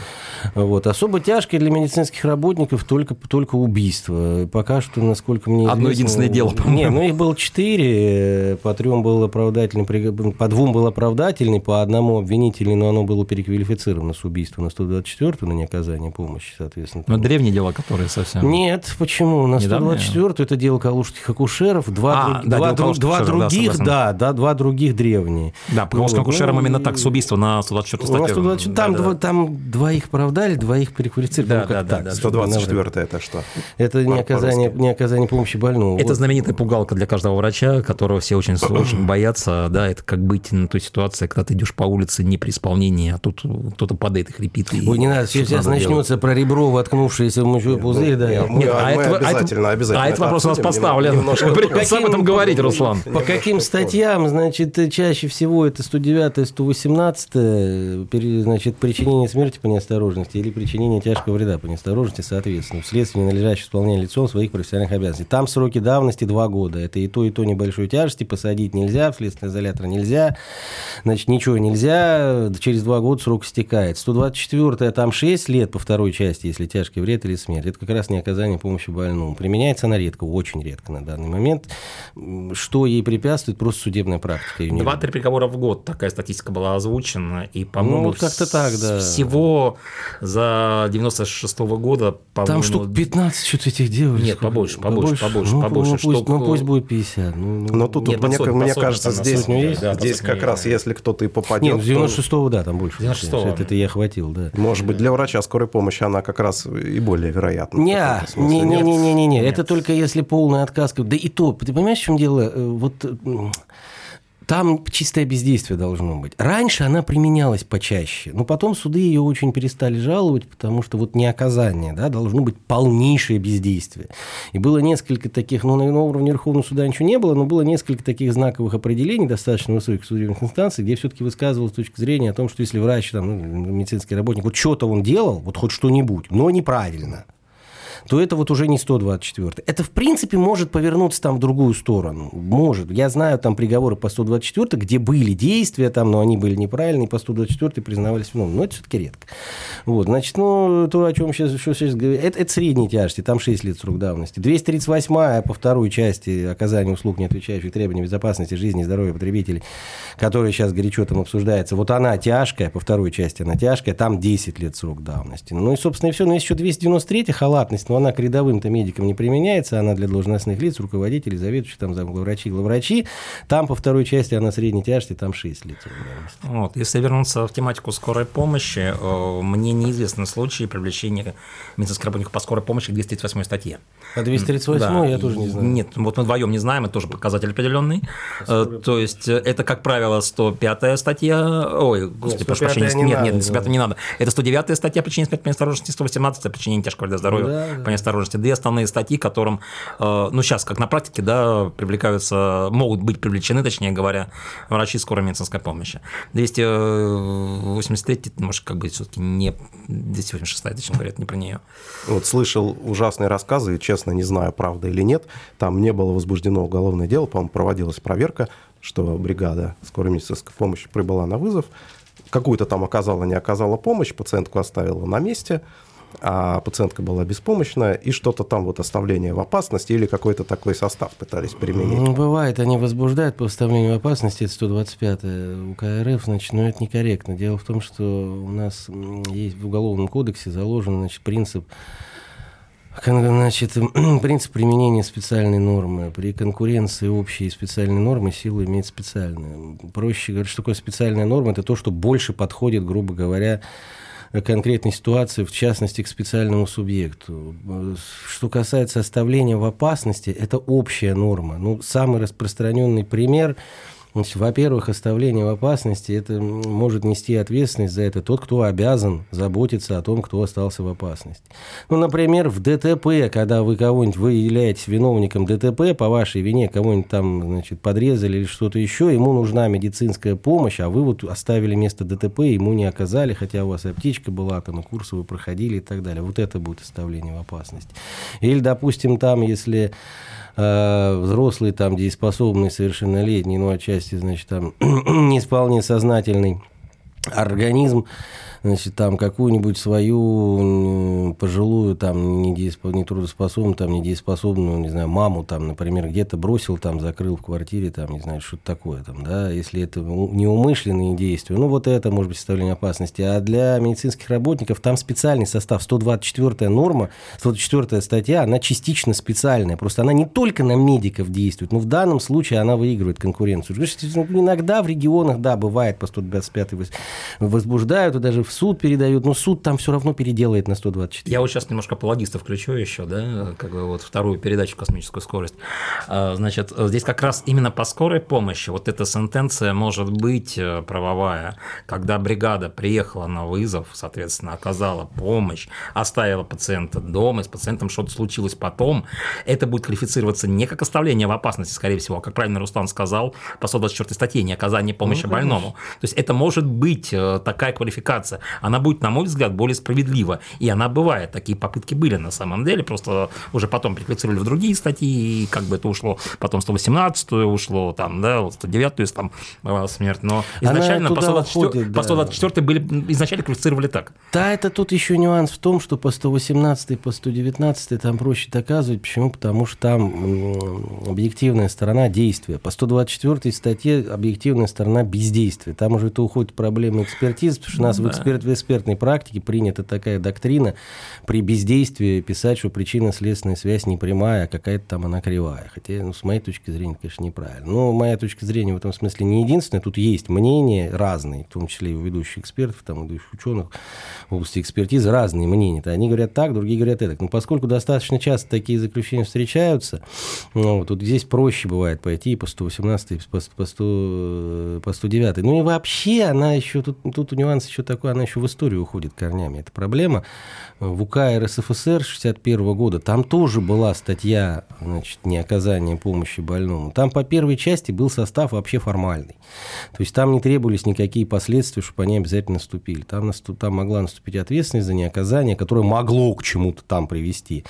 Вот. Особо тяжкие для медицинских работников только, только убийство. Пока что, насколько мне Одно известно- единственное дело, по-моему. Не, ну их было четыре, по трем был оправдательный, по двум был оправдательный, по одному обвинительный, но оно было переквалифицировано с убийства на 124 на неоказание помощи, соответственно. Но древние дела, которые совсем... Нет, почему? На Недавнее? 124 это дело калужских акушеров, два, А, друг- да, два, друг- два да, других, согласен. да, да, два других древние. Да, по калужским Вот, акушерам ну, именно так, с убийства на 124 Ну, на статью. 124, там, Да, да. два- там двоих оправдали, двоих переквалифицировали. Да, ну, да, так, да, да. 124 это что? Это не оказание, не оказание помощи больному. Это Вот. знаменитая пугалка для каждого врача, которого все очень, очень боятся. Да, это как быть на той ситуации, когда ты идешь по улице не при исполнении, а тут кто-то падает и хрипит. И Ой, не надо, сейчас начнется про ребро, воткнувшееся в мочевой пузырь, да. Нет, а это- а обязательно, обязательно. А этот это вопрос у нас поставлен. об этом говорить, Руслан. По каким статьям, значит, чаще всего это 109 118 пере- значит, причинение смерти по неосторожности или причинение тяжкого вреда по неосторожности, соответственно, вследствие ненадлежащего исполнения лицом своих профессиональных обязанностей. Там сроки давности 2 года. Это и то, и то небольшой тяжести, посадить нельзя, в следственный изолятор нельзя, значит, ничего нельзя, через 2 года срок истекает. 124 там 6 лет по второй части, если тяжкий вред или смерть. Это как раз не оказание помощи больному. Применяется она редко, очень редко на данный момент. Что ей препятствует, просто судебная практика. Два-три приговора в год, такая статистика была озвучена, и, по-моему, Ну, вот как-то так, да. всего за 96 года, по-моему... Там штук 15 что-то этих дел. Нет, побольше, побольше, побольше, ну, побольше, Ну, пусть, штук- ну, пусть будет 50. Ну, ну, Но тут, Нет, вот мне, под сотню, мне под сотню кажется, там на здесь, сотню есть? Да, здесь как раз, если кто-то и попадет, Нет, то, с 96-го, да, там больше. 96-го. Это, это я хватил, да. может быть, для врача скорой помощи она как раз и более вероятна. Не, не, не, не, не, не, это только если полный отказ. Да и то, ты понимаешь, в чем дело? Э, Вот там чистое бездействие должно быть. Раньше она применялась почаще, но потом суды ее очень перестали жаловать, потому что вот не оказание, да, должно быть полнейшее бездействие. И было несколько таких, ну, на уровне Верховного суда ничего не было, но было несколько таких знаковых определений достаточно высоких судебных инстанций, где все-таки высказывалась точка зрения о том, что если врач, там, ну, медицинский работник, вот что-то он делал, вот хоть что-нибудь, но неправильно, то это вот уже не 124. Это, в принципе, может повернуться там в другую сторону. Может. Я знаю там приговоры по 124, где были действия там, но они были неправильные, по 124 признавались виновными. Но это все-таки редко. Вот, значит, ну, то, о чем сейчас, что сейчас говорю, это, это средней тяжести, там 6 лет срок давности. 238 по второй части оказания услуг, не отвечающих требованиям безопасности жизни и здоровья потребителей, которая сейчас горячо там обсуждается, вот она тяжкая, по второй части она тяжкая, там 10 лет срок давности. Ну и, собственно, и все. Но есть еще 293 халатность, но она к рядовым-то медикам не применяется, она для должностных лиц, руководителей, заведующих, там, главврачи, главврачи. Там по второй части она средней тяжести, там 6 лет. Вот. Если вернуться в тематику скорой помощи, э, мне неизвестны случаи привлечения медицинских работников по скорой помощи к 238 статье. А 238 да. я тоже не знаю. Нет, вот мы вдвоем не знаем, это тоже показатель определенный. Э, то есть э, это, как правило, 105 статья. Ой, господи, прошу прощения, нет, нет, нет, 105 не надо. Это 109 статья причинения смерти по неосторожности, 118 причинение тяжкого вреда здоровью да, по неосторожности. Две основные статьи, которым, ну сейчас, как на практике, да, привлекаются, могут быть привлечены, точнее говоря, врачи скорой медицинской помощи. 283, может, как бы все-таки не 286, точно говорят, не про нее. Вот слышал ужасные рассказы, честно, не знаю, правда или нет. Там не было возбуждено уголовное дело, по-моему, проводилась проверка, что бригада скорой медицинской помощи прибыла на вызов, какую-то там оказала, не оказала помощь, пациентку оставила на месте, а пациентка была беспомощная, и что-то там вот оставление в опасности или какой-то такой состав пытались применить. Ну, бывает, они возбуждают по оставлению в опасности, это 125 УК РФ, значит, но это некорректно. Дело в том, что у нас есть в Уголовном кодексе заложен значит, принцип Значит, принцип применения специальной нормы. При конкуренции общей специальной нормы сила имеет специальную. Проще говоря, что такое специальная норма? Это то, что больше подходит, грубо говоря, конкретной ситуации, в частности, к специальному субъекту. Что касается оставления в опасности, это общая норма. Ну, самый распространенный пример – во-первых, оставление в опасности, это может нести ответственность за это тот, кто обязан заботиться о том, кто остался в опасности. Ну, например, в ДТП, когда вы кого-нибудь, вы являетесь виновником ДТП, по вашей вине кого-нибудь там, значит, подрезали или что-то еще, ему нужна медицинская помощь, а вы вот оставили место ДТП, ему не оказали, хотя у вас аптечка была, там, и курсы вы проходили и так далее. Вот это будет оставление в опасности. Или, допустим, там, если э, взрослый, там, дееспособный, совершеннолетний, ну, отчасти, значит, там, не вполне сознательный организм, значит, там какую-нибудь свою пожилую, там, нетрудоспособную, там, недееспособную, не знаю, маму, там, например, где-то бросил, там, закрыл в квартире, там, не знаю, что-то такое, там, да, если это неумышленные действия, ну, вот это может быть составление опасности. А для медицинских работников там специальный состав, 124 норма, 124 статья, она частично специальная, просто она не только на медиков действует, но в данном случае она выигрывает конкуренцию. Иногда в регионах, да, бывает по 125 возбуждают, и даже в суд передают, но суд там все равно переделает на 124. Я вот сейчас немножко апологиста включу еще, да, как бы вот вторую передачу «Космическую скорость». А, значит, здесь как раз именно по скорой помощи вот эта сентенция может быть э, правовая, когда бригада приехала на вызов, соответственно, оказала помощь, оставила пациента дома, и с пациентом что-то случилось потом, это будет квалифицироваться не как оставление в опасности, скорее всего, а, как правильно Рустам сказал, по 124 статье, не оказание помощи ну, больному. То есть это может быть э, такая квалификация она будет, на мой взгляд, более справедлива. И она бывает. Такие попытки были на самом деле. Просто уже потом переквалифицировали в другие статьи, и как бы это ушло, потом 118 ушло, там, да, 109 там была смерть. Но изначально по 124, уходит, по 124 да. были, изначально квалифицировали так. Да, это тут еще нюанс в том, что по 118 по 119 там проще доказывать. Почему? Потому что там объективная сторона действия. По 124 статье объективная сторона бездействия. Там уже это уходит проблемы экспертизы, потому что у нас да. в экспертизе эксперт, в экспертной практике принята такая доктрина при бездействии писать, что причинно-следственная связь не прямая, а какая-то там она кривая. Хотя, ну, с моей точки зрения, конечно, неправильно. Но моя точка зрения в этом смысле не единственная. Тут есть мнения разные, в том числе и у ведущих экспертов, там, у ведущих ученых в области экспертизы разные мнения. Они говорят так, другие говорят так. Но поскольку достаточно часто такие заключения встречаются, ну, тут здесь проще бывает пойти по 118, по, по, 100, по 109. Ну и вообще она еще, тут, тут нюанс еще такой, она еще в историю уходит корнями. Это проблема. В УК РСФСР 61 года там тоже была статья значит, не оказания помощи больному. Там по первой части был состав вообще формальный. То есть там не требовались никакие последствия, чтобы они обязательно наступили. Там, наступ, там могла наступить ответственность за неоказание, которое могло к чему-то там привести.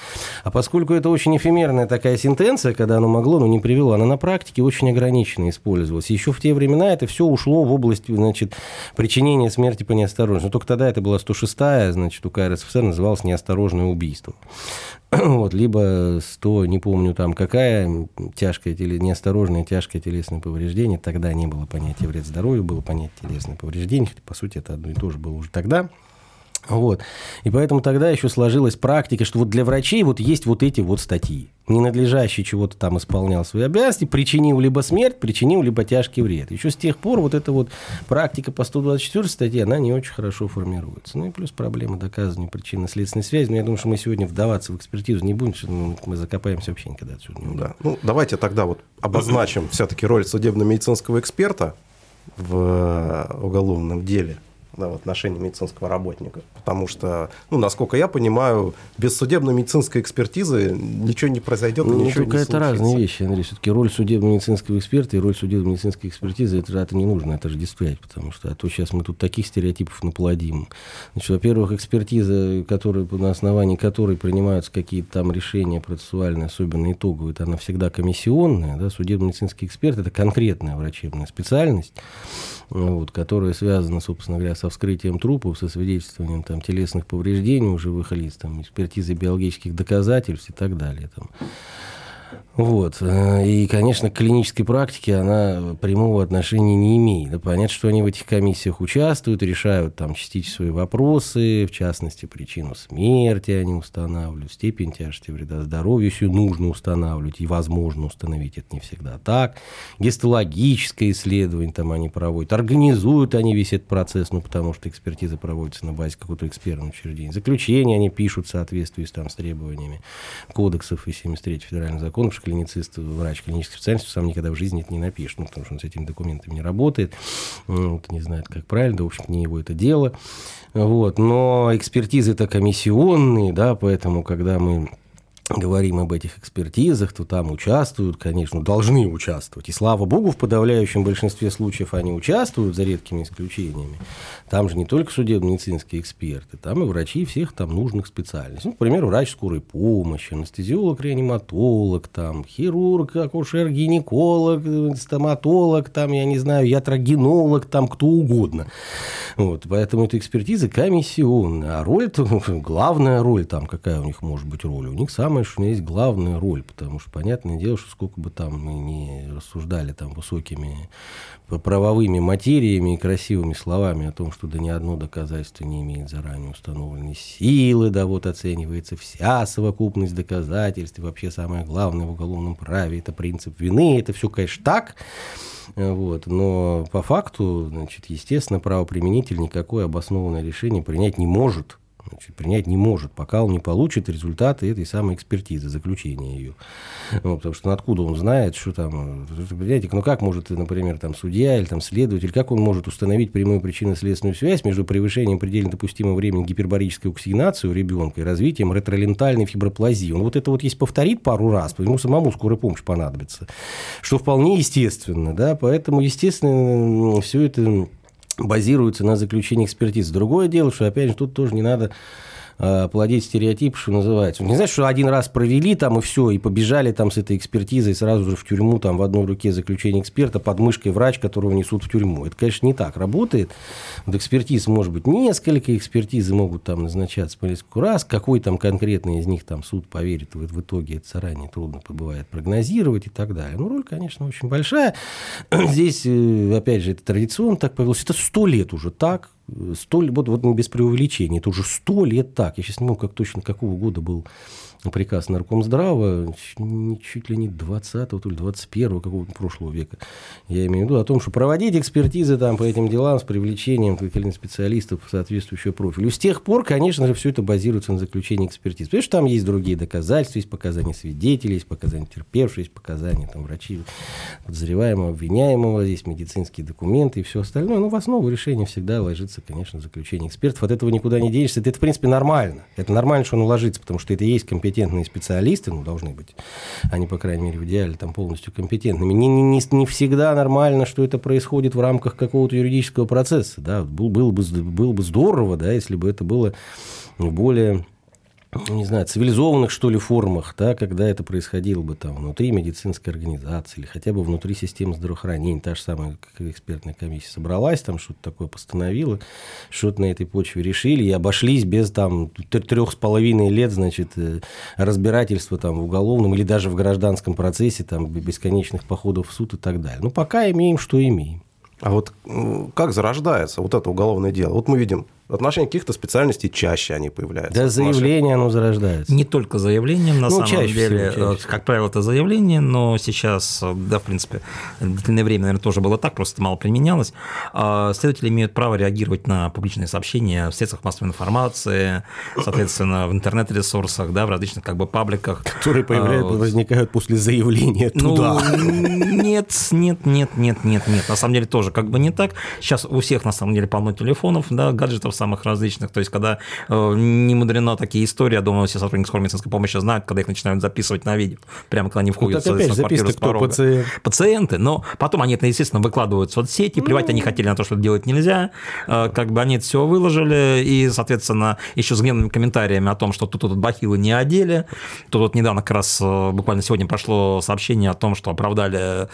А поскольку это очень эфемерная такая сентенция, когда оно могло, но не привело, она на практике очень ограниченно использовалась. Еще в те времена это все ушло в область значит, причинения смерти по неосторожности Но только тогда это была 106-я, значит, УК РСФСР называлась «Неосторожное убийство». вот, либо 100, не помню там какая, тяжкое, неосторожное тяжкое телесное повреждение. Тогда не было понятия вред здоровью, было понятие телесное повреждение. По сути, это одно и то же было уже тогда. Вот. И поэтому тогда еще сложилась практика, что вот для врачей вот есть вот эти вот статьи. Ненадлежащий чего-то там исполнял свои обязанности, причинил либо смерть, причинил либо тяжкий вред. Еще с тех пор вот эта вот практика по 124 статье, она не очень хорошо формируется. Ну и плюс проблема доказывания причинно-следственной связи. Но я думаю, что мы сегодня вдаваться в экспертизу не будем, что мы закопаемся вообще никогда отсюда. Не да. Ну, давайте тогда вот обозначим все-таки роль судебно-медицинского эксперта в э, уголовном деле – да, в отношении медицинского работника. Потому что, ну, насколько я понимаю, без судебно-медицинской экспертизы ничего не произойдет, ну, ничего только не это разные вещи, Андрей. Все-таки роль судебно-медицинского эксперта и роль судебно-медицинской экспертизы это, это не нужно отождествлять, потому что а то сейчас мы тут таких стереотипов наплодим. Значит, во-первых, экспертиза, которая, на основании которой принимаются какие-то там решения процессуальные, особенно итоговые, это она всегда комиссионная. Да? Судебно-медицинский эксперт – это конкретная врачебная специальность, вот, которая связана, собственно говоря, со вскрытием трупов, со свидетельствованием там, телесных повреждений у живых лиц, там, экспертизой биологических доказательств и так далее. Там. Вот. Э, и, конечно, к клинической практике она прямого отношения не имеет. Понятно, что они в этих комиссиях участвуют, решают там частично свои вопросы, в частности, причину смерти они устанавливают, степень тяжести вреда здоровью, если нужно устанавливать, и возможно установить, это не всегда так. Гистологическое исследование там они проводят, организуют они весь этот процесс, ну, потому что экспертиза проводится на базе какого-то экспертного учреждения. Заключения они пишут в соответствии с, там, с требованиями кодексов и 73 федерального закона, потому что клиницист, врач клинической специальности сам никогда в жизни это не напишет, ну, потому что он с этими документами не работает, вот, не знает, как правильно, да, в общем, не его это дело. Вот, но экспертизы это комиссионные, да, поэтому, когда мы говорим об этих экспертизах, то там участвуют, конечно, должны участвовать. И слава богу, в подавляющем большинстве случаев они участвуют, за редкими исключениями. Там же не только судебно-медицинские эксперты, там и врачи всех там нужных специальностей. Ну, например, врач скорой помощи, анестезиолог, реаниматолог, там, хирург, акушер, гинеколог, стоматолог, там, я не знаю, ятрогенолог, там, кто угодно. Вот, поэтому эта экспертиза комиссионная. А роль, главная роль там, какая у них может быть роль? У них самая думаю, что у меня есть главная роль, потому что, понятное дело, что сколько бы там мы не рассуждали там высокими правовыми материями и красивыми словами о том, что да ни одно доказательство не имеет заранее установленной силы, да вот оценивается вся совокупность доказательств, и вообще самое главное в уголовном праве – это принцип вины, это все, конечно, так, вот, но по факту, значит, естественно, правоприменитель никакое обоснованное решение принять не может – значит, принять не может, пока он не получит результаты этой самой экспертизы, заключения ее. Ну, потому что ну, откуда он знает, что там, понимаете, ну как может, например, там судья или там следователь, как он может установить прямую причинно-следственную связь между превышением предельно допустимого времени гипербарической оксигенации у ребенка и развитием ретролентальной фиброплазии. Он вот это вот есть повторит пару раз, ему самому скорая помощь понадобится, что вполне естественно, да, поэтому, естественно, все это базируется на заключении экспертизы. Другое дело, что, опять же, тут тоже не надо плодить стереотип, что называется. Не знаешь, что один раз провели там и все, и побежали там с этой экспертизой сразу же в тюрьму, там в одной руке заключение эксперта, под мышкой врач, которого несут в тюрьму. Это, конечно, не так работает. Вот экспертиз может быть несколько, экспертизы могут там назначаться по несколько раз. Какой там конкретный из них там суд поверит, в, в итоге это заранее трудно бывает прогнозировать и так далее. Ну, роль, конечно, очень большая. Здесь, э, опять же, это традиционно так повелось. Это сто лет уже так, Сто, вот, вот без преувеличения, это уже сто лет так. Я сейчас не могу как точно какого года был приказ Наркомздрава, чуть ли не 20-го, то ли 21-го какого-то прошлого века. Я имею в виду о том, что проводить экспертизы там по этим делам с привлечением специалистов соответствующего профиля. С тех пор, конечно же, все это базируется на заключении экспертиз. Потому что там есть другие доказательства, есть показания свидетелей, есть показания терпевших, есть показания там, врачей, подозреваемого, обвиняемого, есть медицинские документы и все остальное. Но в основу решения всегда ложится, конечно, заключение экспертов. От этого никуда не денешься. Это, это, в принципе, нормально. Это нормально, что оно ложится, потому что это и есть компетенция компетентные специалисты, ну, должны быть, они, по крайней мере, в идеале там полностью компетентными. Не, не, не всегда нормально, что это происходит в рамках какого-то юридического процесса, да, был, было, бы, было бы здорово, да, если бы это было более не знаю, цивилизованных, что ли, формах, да, когда это происходило бы там внутри медицинской организации или хотя бы внутри системы здравоохранения, та же самая как экспертная комиссия собралась, там что-то такое постановила, что-то на этой почве решили и обошлись без там трех с половиной лет, значит, э, разбирательства там в уголовном или даже в гражданском процессе, там, бесконечных походов в суд и так далее. Ну, пока имеем, что имеем. А вот как зарождается вот это уголовное дело? Вот мы видим отношении каких-то специальностей чаще они появляются. Да, заявление оно зарождается. Не только заявлением, на ну, самом чаще деле. Всего, чаще. Как правило, это заявление, но сейчас, да, в принципе, длительное время, наверное, тоже было так, просто мало применялось. А следователи имеют право реагировать на публичные сообщения в средствах массовой информации, соответственно, в интернет-ресурсах, да, в различных как бы пабликах. Которые появляются, а, возникают после заявления ну, туда. нет, нет, нет, нет, нет, нет. На самом деле тоже как бы не так. Сейчас у всех, на самом деле, полно телефонов, да, гаджетов самых различных. То есть, когда э, не мудрено такие истории, я думаю, все сотрудники скорой медицинской помощи знают, когда их начинают записывать на видео, прямо когда они входят вот опять в квартиру с порога. Пациент. Пациенты, но потом они это, естественно, выкладывают в соцсети, ну... плевать они хотели на то, что это делать нельзя, э, как бы они это все выложили, и, соответственно, еще с гневными комментариями о том, что тут, тут бахилы не одели. Тут вот недавно как раз, э, буквально сегодня прошло сообщение о том, что оправдали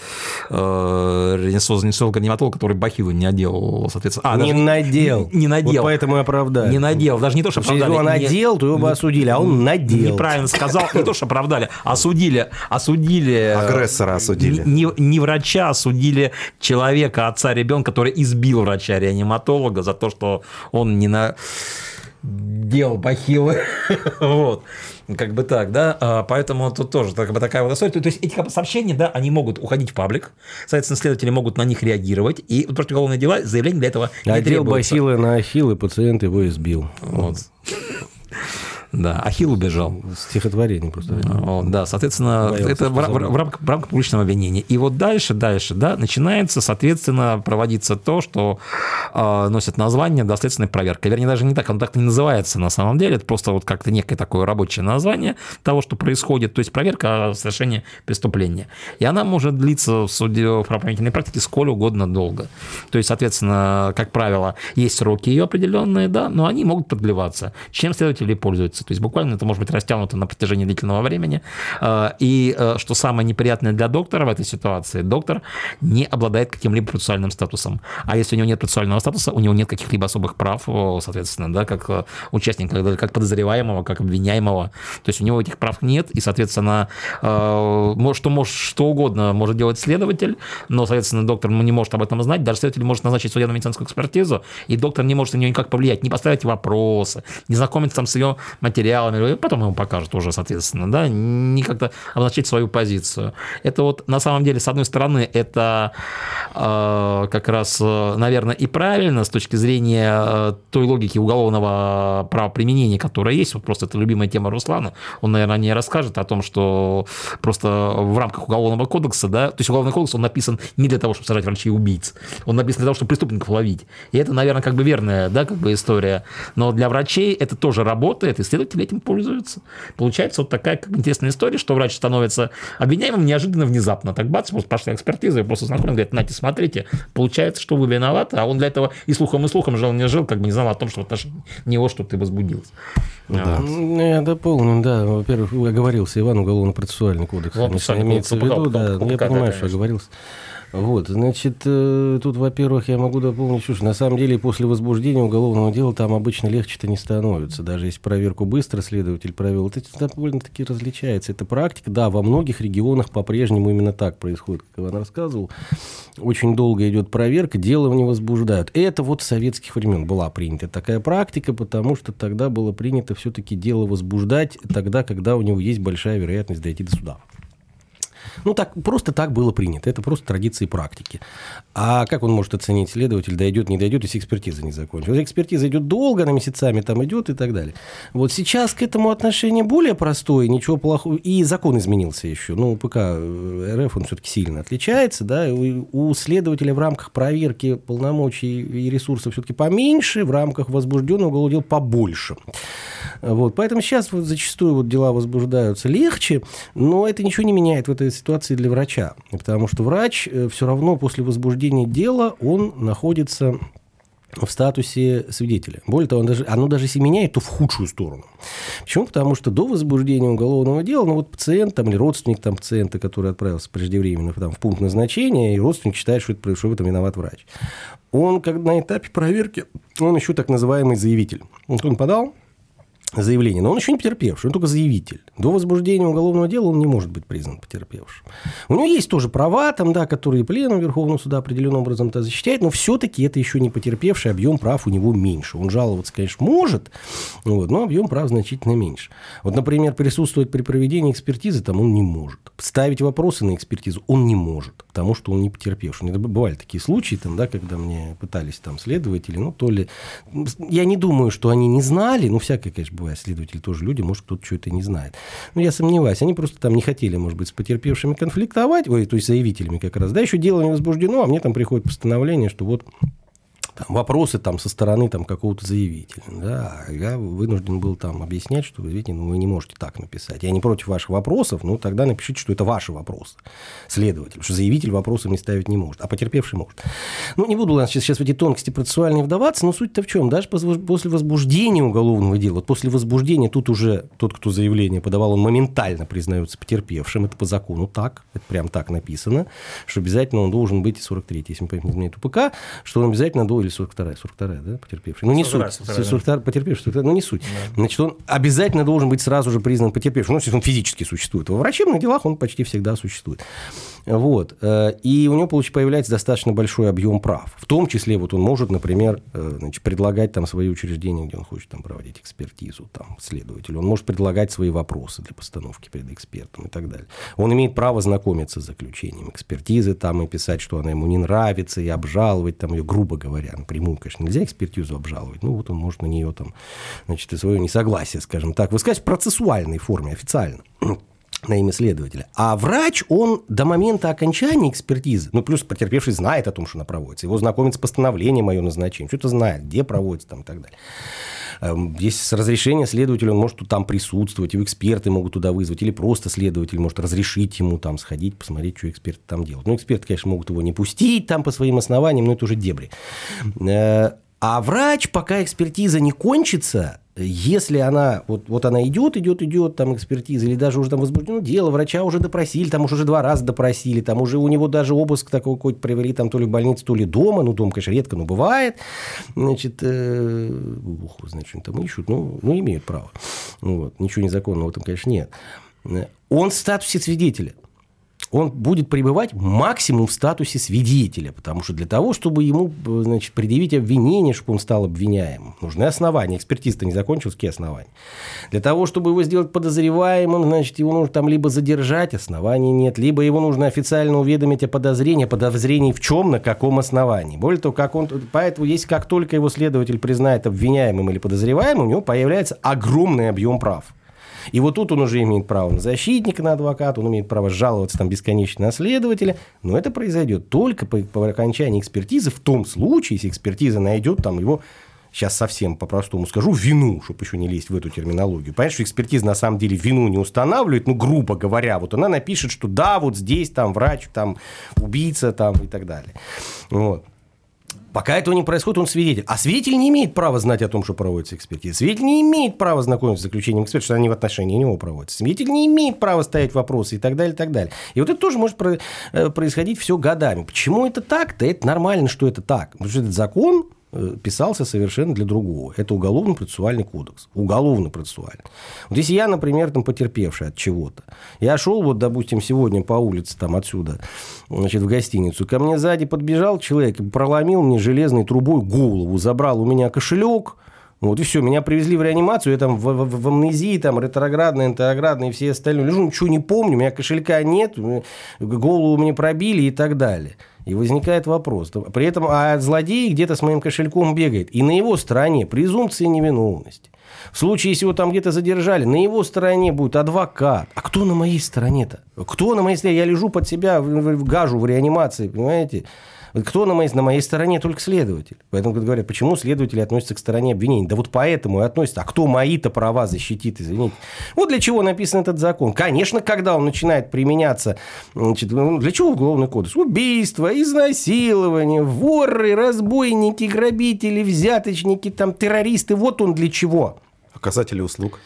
э, ренессолога-гематолога, который бахилы не одел, соответственно. А, не надел. Не, не надел. Вот поэтому и оправдали. Не надел. Даже не то, что оправдали. Если он надел, то его бы осудили, а он надел. Неправильно сказал. Не то, что оправдали. Осудили. Осудили. Агрессора осудили. Не, не врача, осудили человека, отца ребенка, который избил врача-реаниматолога за то, что он не на делал бахилы. вот. Как бы так, да, а, поэтому тут тоже как бы такая вот история. То есть эти сообщения, да, они могут уходить в паблик, соответственно, следователи могут на них реагировать, и вот против уголовные дела заявление для этого не Одел требуется. бахилы на ахилл, и пациент его избил. Вот. Да, Ахилл убежал. Стихотворение просто. О, да, соответственно, Боялся, это в, в, в, рамках, в рамках публичного обвинения. И вот дальше, дальше, да, начинается, соответственно, проводиться то, что э, носит название доследственной проверка. Вернее, даже не так, оно так не называется на самом деле, это просто вот как-то некое такое рабочее название того, что происходит, то есть проверка совершения преступления. И она может длиться в суде в правоохранительной практике сколь угодно долго. То есть, соответственно, как правило, есть сроки ее определенные, да, но они могут продлеваться. Чем следователи пользуются? То есть буквально это может быть растянуто на протяжении длительного времени. А, и э, что самое неприятное для доктора в этой ситуации, доктор не обладает каким-либо процессуальным статусом. А если у него нет процессуального статуса, у него нет каких-либо особых прав, соответственно, да, как э, участника, как подозреваемого, как обвиняемого. То есть у него этих прав нет, и, соответственно, э, что, может, что угодно может делать следователь, но, соответственно, доктор не может об этом знать, даже следователь может назначить судебно-медицинскую экспертизу, и доктор не может на нее никак повлиять, не поставить вопросы, не знакомиться там с ее материалами, потом ему покажут уже, соответственно, да, не как-то обозначить свою позицию. Это вот на самом деле, с одной стороны, это э, как раз, наверное, и правильно с точки зрения э, той логики уголовного правоприменения, которая есть. Вот просто это любимая тема Руслана. Он, наверное, не расскажет о том, что просто в рамках уголовного кодекса, да, то есть уголовный кодекс, он написан не для того, чтобы сажать врачей убийц, он написан для того, чтобы преступников ловить. И это, наверное, как бы верная, да, как бы история. Но для врачей это тоже работает, и исследователи этим пользуются. Получается вот такая как интересная история, что врач становится обвиняемым неожиданно внезапно. Так бац, просто пошла экспертиза, и просто знакомый говорит, нате, смотрите, получается, что вы виноваты, а он для этого и слухом, и слухом жил, не жил, как бы не знал о том, что в отношении него что-то возбудилось. Да. Вот. Я дополню, да. Во-первых, оговорился Иван, уголовно-процессуальный кодекс. Вот, имеется в виду, да. Я понимаю, что оговорился. Вот, значит, э, тут, во-первых, я могу дополнить, что на самом деле после возбуждения уголовного дела там обычно легче-то не становится. Даже если проверку быстро следователь провел, это довольно-таки различается. Это практика, да, во многих регионах по-прежнему именно так происходит, как Иван рассказывал. Очень долго идет проверка, дело не возбуждают. Это вот с советских времен была принята такая практика, потому что тогда было принято все-таки дело возбуждать тогда, когда у него есть большая вероятность дойти до суда. Ну, так, просто так было принято. Это просто традиции практики. А как он может оценить следователь, дойдет, не дойдет, если экспертиза не закончилась? Экспертиза идет долго, на месяцами там идет и так далее. Вот сейчас к этому отношение более простое, ничего плохого. И закон изменился еще. Ну, ПК э, РФ, он все-таки сильно отличается. Да? У следователя в рамках проверки полномочий и ресурсов все-таки поменьше, в рамках возбужденного уголовного дела побольше. Вот. Поэтому сейчас вот зачастую вот дела возбуждаются легче, но это ничего не меняет в этой ситуации для врача. Потому что врач э, все равно после возбуждения дела, он находится в статусе свидетеля. Более того, даже, оно даже если меняет, то в худшую сторону. Почему? Потому что до возбуждения уголовного дела, ну вот пациент там, или родственник там, пациента, который отправился преждевременно там, в пункт назначения, и родственник считает, что, это, что в этом виноват врач. Он как на этапе проверки, он еще так называемый заявитель. Вот он подал заявление, но он еще не потерпевший, он только заявитель. До возбуждения уголовного дела он не может быть признан потерпевшим. У него есть тоже права, там, да, которые пленум Верховного суда определенным образом -то защищает, но все-таки это еще не потерпевший, объем прав у него меньше. Он жаловаться, конечно, может, вот, но объем прав значительно меньше. Вот, например, присутствовать при проведении экспертизы там он не может. Ставить вопросы на экспертизу он не может, потому что он не потерпевший. Это бывали такие случаи, там, да, когда мне пытались там следователи, ну, то ли... Я не думаю, что они не знали, ну, всякое, конечно, бывает, следователи тоже люди, может, кто-то что-то не знает. Но я сомневаюсь, они просто там не хотели, может быть, с потерпевшими конфликтовать, ой, то есть заявителями как раз, да, еще дело не возбуждено, а мне там приходит постановление, что вот там, вопросы там, со стороны там, какого-то заявителя. Да, я вынужден был там объяснять, что, видите, ну, вы не можете так написать. Я не против ваших вопросов, ну, тогда напишите, что это ваши вопросы, следователь. Что заявитель вопросы не ставить не может, а потерпевший может. Ну, не буду сейчас, сейчас в эти тонкости процессуальные вдаваться, но суть-то в чем? Даже после возбуждения уголовного дела, вот после возбуждения тут уже тот, кто заявление подавал, он моментально признается потерпевшим. Это по закону так, это прям так написано, что обязательно он должен быть 43 если мы понимаем УПК, что он обязательно должен или 42-я, 42-я, да, потерпевший. Ну, не 42 суть. 42 42 потерпевший, 42 ну, не суть. Да. Значит, он обязательно должен быть сразу же признан потерпевшим. Ну, если он физически существует. Во врачебных делах он почти всегда существует. Вот. Э, и у него появляется достаточно большой объем прав. В том числе вот он может, например, э, значит, предлагать там свои учреждения, где он хочет там проводить экспертизу, там, следователю. Он может предлагать свои вопросы для постановки перед экспертом и так далее. Он имеет право знакомиться с заключением экспертизы там и писать, что она ему не нравится, и обжаловать там ее, грубо говоря, напрямую, конечно, нельзя экспертизу обжаловать. Ну, вот он может на нее там, значит, и свое несогласие, скажем так, высказать в процессуальной форме, официально на имя следователя. А врач, он до момента окончания экспертизы, ну, плюс потерпевший знает о том, что она проводится, его знакомит с постановлением о ее назначении, что-то знает, где проводится там и так далее. Эм, если с разрешения следователя он может там присутствовать, его эксперты могут туда вызвать, или просто следователь может разрешить ему там сходить, посмотреть, что эксперты там делают. Ну, эксперты, конечно, могут его не пустить там по своим основаниям, но это уже дебри. Э, а врач, пока экспертиза не кончится, если она, вот, вот она идет, идет, идет, там экспертиза, или даже уже там возбуждено дело, врача уже допросили, там уже два раза допросили, там уже у него даже обыск такой какой-то провели, там то ли в больнице, то ли дома, ну, дом, конечно, редко, но бывает, значит, э, ух, значит, там ищут, ну, ну, имеют право, вот, ничего незаконного в этом, конечно, нет. Он в статусе свидетеля – он будет пребывать максимум в статусе свидетеля, потому что для того, чтобы ему значит, предъявить обвинение, чтобы он стал обвиняемым, нужны основания. Экспертиза не закончилась, какие основания? Для того, чтобы его сделать подозреваемым, значит, его нужно там либо задержать, оснований нет, либо его нужно официально уведомить о подозрении, подозрении в чем, на каком основании. Более того, как он, поэтому если как только его следователь признает обвиняемым или подозреваемым, у него появляется огромный объем прав. И вот тут он уже имеет право на защитника, на адвоката, он имеет право жаловаться там бесконечно на следователя, но это произойдет только по, по окончании экспертизы, в том случае, если экспертиза найдет там его сейчас совсем по-простому скажу, вину, чтобы еще не лезть в эту терминологию. Понятно, что экспертиза на самом деле вину не устанавливает, ну, грубо говоря, вот она напишет, что да, вот здесь там врач, там убийца, там и так далее. Вот. Пока этого не происходит, он свидетель. А свидетель не имеет права знать о том, что проводится экспертиза. Свидетель не имеет права знакомиться с заключением эксперта, что они в отношении него проводятся. Свидетель не имеет права ставить вопросы и так далее, и так далее. И вот это тоже может э, происходить все годами. Почему это так? Да это нормально, что это так. Потому что этот закон писался совершенно для другого. Это уголовно-процессуальный кодекс. Уголовно-процессуальный. Вот если я, например, там потерпевший от чего-то, я шел, вот, допустим, сегодня по улице там отсюда, значит, в гостиницу, ко мне сзади подбежал человек, проломил мне железной трубой голову, забрал у меня кошелек, вот и все, меня привезли в реанимацию, я там в, в, в амнезии, там ретроградная, энтероградная и все остальные. Лежу, ничего не помню, у меня кошелька нет, голову мне пробили и так далее. И возникает вопрос. При этом а злодей где-то с моим кошельком бегает. И на его стороне презумпция невиновности. В случае, если его там где-то задержали, на его стороне будет адвокат. А кто на моей стороне-то? Кто на моей стороне? Я лежу под себя в гажу в реанимации, понимаете? Кто на моей, на моей стороне? Только следователь. Поэтому говорят, почему следователи относятся к стороне обвинений? Да вот поэтому и относятся. А кто мои-то права защитит, извините? Вот для чего написан этот закон. Конечно, когда он начинает применяться, значит, ну, для чего уголовный кодекс? Убийство, изнасилование, воры, разбойники, грабители, взяточники, там, террористы. Вот он для чего. Оказатели услуг.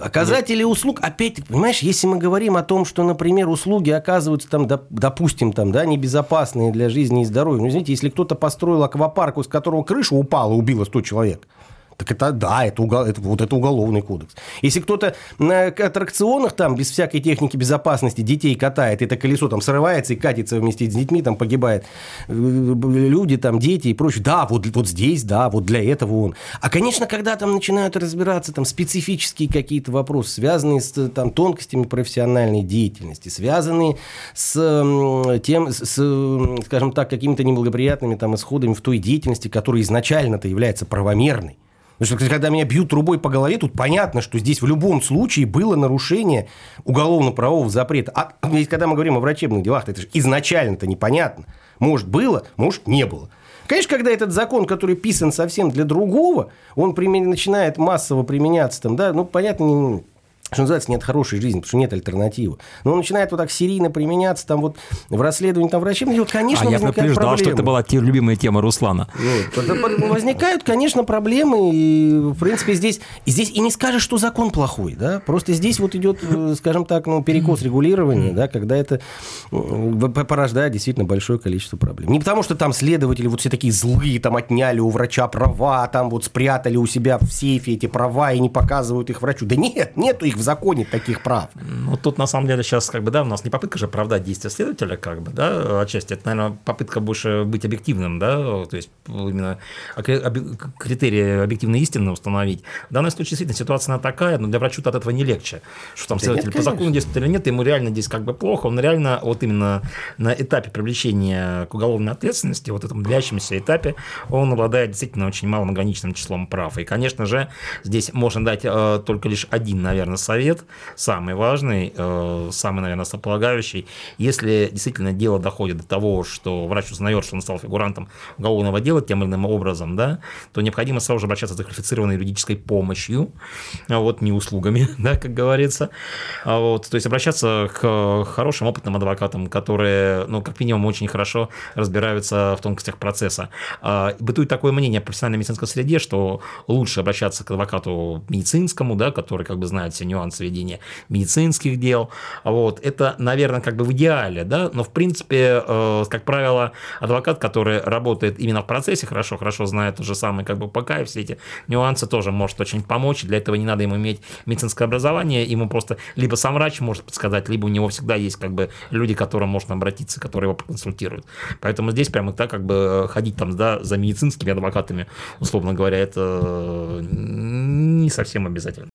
Оказатели услуг, опять, понимаешь, если мы говорим о том, что, например, услуги оказываются там, допустим, там, да, небезопасные для жизни и здоровья. Ну, извините, если кто-то построил аквапарк, из которого крыша упала, убила 100 человек, так это да, это, угол, это вот это уголовный кодекс. Если кто-то на аттракционах там без всякой техники безопасности детей катает, это колесо там срывается и катится вместе с детьми, там погибает э, люди, там дети и прочее. Да, вот, вот здесь, да, вот для этого он. А, конечно, когда там начинают разбираться там специфические какие-то вопросы, связанные с там тонкостями профессиональной деятельности, связанные с тем, с, скажем так, какими-то неблагоприятными там исходами в той деятельности, которая изначально-то является правомерной. Потому что когда меня бьют трубой по голове, тут понятно, что здесь в любом случае было нарушение уголовно-правового запрета. А когда мы говорим о врачебных делах, это же изначально-то непонятно. Может, было, может, не было. Конечно, когда этот закон, который писан совсем для другого, он начинает массово применяться, там, да, ну, понятно, что называется, нет хорошей жизни, потому что нет альтернативы. Но он начинает вот так серийно применяться там вот в расследовании там врачей, вот, конечно, а я предупреждал, что это была любимая тема Руслана. Вот. Возникают, конечно, проблемы, и, в принципе, здесь, здесь и не скажешь, что закон плохой, да, просто здесь вот идет, э, скажем так, ну, перекос регулирования, да, когда это порождает действительно большое количество проблем. Не потому, что там следователи вот все такие злые, там отняли у врача права, там вот спрятали у себя в сейфе эти права и не показывают их врачу. Да нет, нету их в законе таких прав. Ну, тут на самом деле сейчас, как бы, да, у нас не попытка же оправдать действия следователя, как бы, да, отчасти. Это, наверное, попытка больше быть объективным, да, то есть именно критерии объективной истины установить. В данном случае действительно ситуация такая, но для врача от этого не легче. Что там следователь по закону действует или нет, ему реально здесь как бы плохо, он реально вот именно на этапе привлечения к уголовной ответственности, вот этом длящемся этапе, он обладает действительно очень малым ограниченным числом прав. И, конечно же, здесь можно дать э, только лишь один, наверное, совет, самый важный, э, самый, наверное, сополагающий. Если действительно дело доходит до того, что врач узнает, что он стал фигурантом уголовного дела тем или иным образом, да, то необходимо сразу же обращаться за квалифицированной юридической помощью, а вот не услугами, да, как говорится. А вот, то есть обращаться к хорошим опытным адвокатам, которые, ну, как минимум, очень хорошо разбираются в тонкостях процесса. А, бытует такое мнение в профессиональной медицинской среде, что лучше обращаться к адвокату медицинскому, да, который как бы знает все ведения медицинских дел. Вот. Это, наверное, как бы в идеале, да, но в принципе, э, как правило, адвокат, который работает именно в процессе, хорошо, хорошо знает то же самое, как бы ПК и все эти нюансы тоже может очень помочь. Для этого не надо ему иметь медицинское образование, ему просто либо сам врач может подсказать, либо у него всегда есть как бы люди, к которым можно обратиться, которые его проконсультируют. Поэтому здесь прямо так как бы ходить там да, за медицинскими адвокатами, условно говоря, это не совсем обязательно.